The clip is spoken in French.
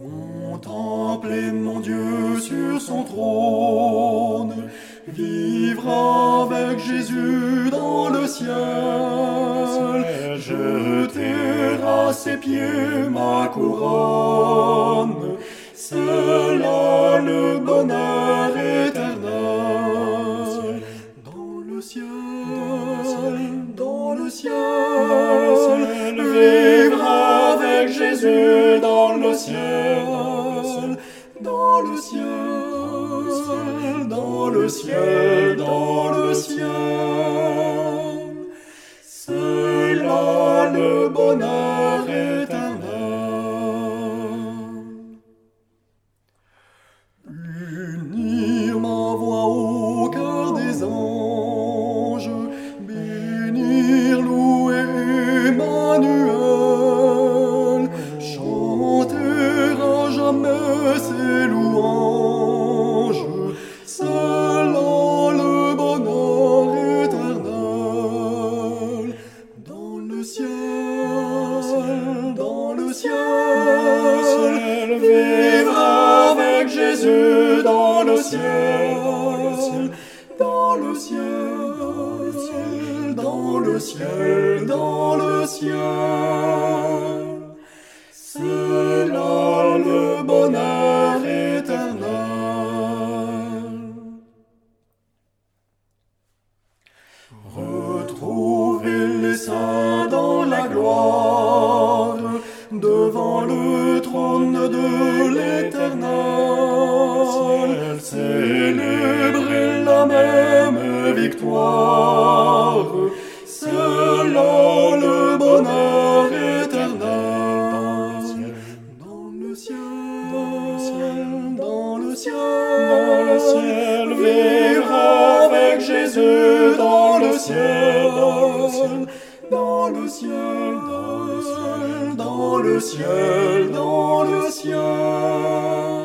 Contempler mon Dieu sur son trône, vivre avec Jésus dans le ciel, jeter à ses pieds ma couronne, c'est le bonheur dans le ciel, dans le ciel, dans le ciel. C'est là le bonheur éternel. Unir ma voix au cœur des anges, dans le ciel, dans le ciel, dans le ciel, dans le ciel. C'est là le bonheur éternel. Retrouver les saints dans la gloire, célébrer la même victoire, c'est là le bonheur éternel. Dans le ciel, dans le ciel, dans le ciel, vivre avec Jésus dans le ciel, dans le ciel, dans le ciel, dans le ciel, dans le ciel.